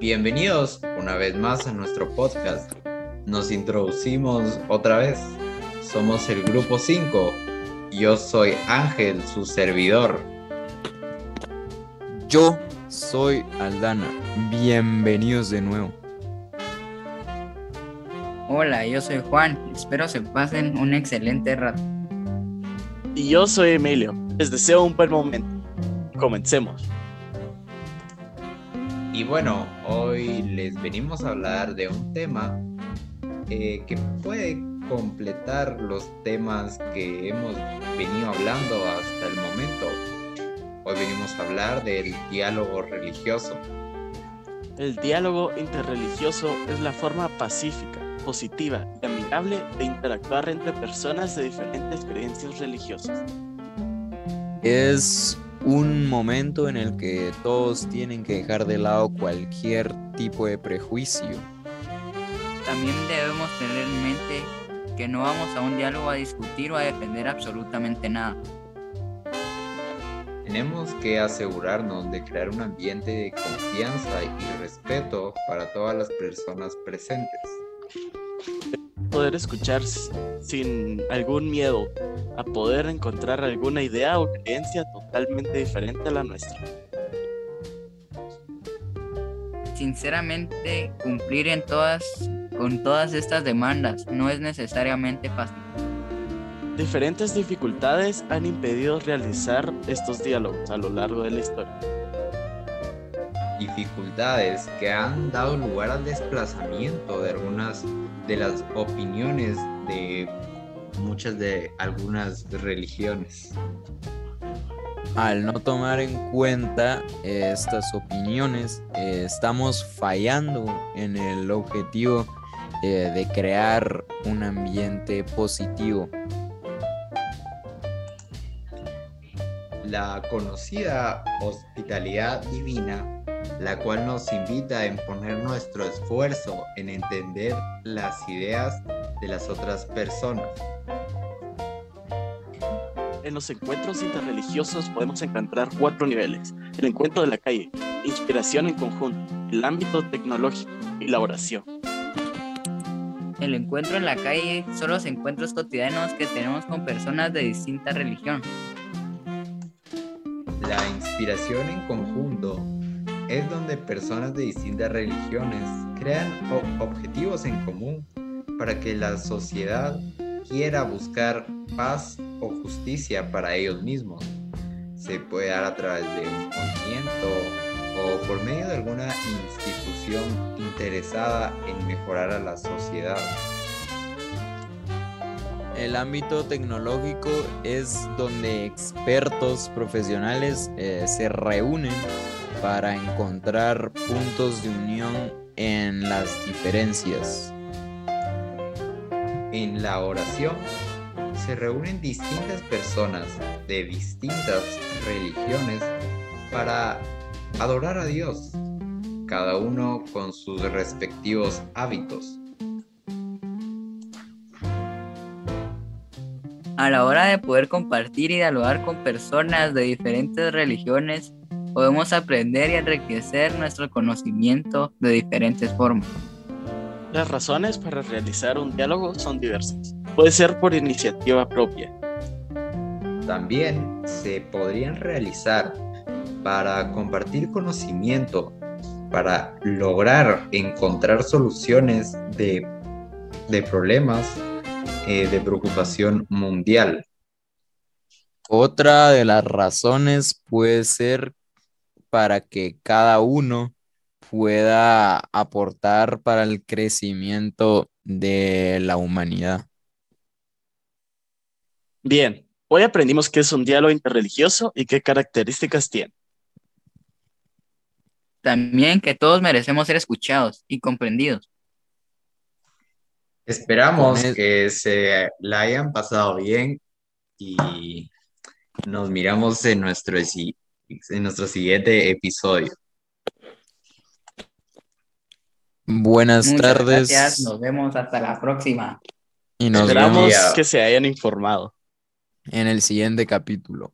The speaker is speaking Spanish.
Bienvenidos una vez más a nuestro podcast. Nos introducimos otra vez. Somos el grupo 5. Yo soy Ángel, su servidor. Yo soy Aldana. Bienvenidos de nuevo. Hola, yo soy Juan. Espero se pasen un excelente rato. Y yo soy Emilio. Les deseo un buen momento. Comencemos. Y bueno, hoy les venimos a hablar de un tema eh, que puede completar los temas que hemos venido hablando hasta el momento. Hoy venimos a hablar del diálogo religioso. El diálogo interreligioso es la forma pacífica, positiva y amigable de interactuar entre personas de diferentes creencias religiosas. Es un momento en el que todos tienen que dejar de lado cualquier tipo de prejuicio. También debemos tener en mente que no vamos a un diálogo a discutir o a defender absolutamente nada. Tenemos que asegurarnos de crear un ambiente de confianza y respeto para todas las personas presentes. Poder escuchar sin algún miedo a poder encontrar alguna idea o creencia totalmente diferente a la nuestra. Sinceramente, cumplir en todas, con todas estas demandas no es necesariamente fácil. Diferentes dificultades han impedido realizar estos diálogos a lo largo de la historia. Dificultades que han dado lugar al desplazamiento de algunas de las opiniones de muchas de algunas religiones. Al no tomar en cuenta estas opiniones, eh, estamos fallando en el objetivo eh, de crear un ambiente positivo. La conocida hospitalidad divina, la cual nos invita a imponer nuestro esfuerzo en entender las ideas de las otras personas. En los encuentros interreligiosos podemos encontrar cuatro niveles. El encuentro de la calle, inspiración en conjunto, el ámbito tecnológico y la oración. El encuentro en la calle son los encuentros cotidianos que tenemos con personas de distinta religión. La inspiración en conjunto es donde personas de distintas religiones crean objetivos en común para que la sociedad quiera buscar paz o justicia para ellos mismos. Se puede dar a través de un movimiento o por medio de alguna institución interesada en mejorar a la sociedad. El ámbito tecnológico es donde expertos profesionales eh, se reúnen para encontrar puntos de unión en las diferencias. En la oración se reúnen distintas personas de distintas religiones para adorar a Dios, cada uno con sus respectivos hábitos. A la hora de poder compartir y dialogar con personas de diferentes religiones, podemos aprender y enriquecer nuestro conocimiento de diferentes formas. Las razones para realizar un diálogo son diversas. Puede ser por iniciativa propia. También se podrían realizar para compartir conocimiento, para lograr encontrar soluciones de, de problemas eh, de preocupación mundial. Otra de las razones puede ser para que cada uno pueda aportar para el crecimiento de la humanidad. Bien, hoy aprendimos qué es un diálogo interreligioso y qué características tiene. También que todos merecemos ser escuchados y comprendidos. Esperamos que se la hayan pasado bien y nos miramos en nuestro, en nuestro siguiente episodio. Buenas Muchas tardes. Gracias, nos vemos hasta la próxima. Y nos Esperamos vemos que se hayan informado. en el siguiente capítulo.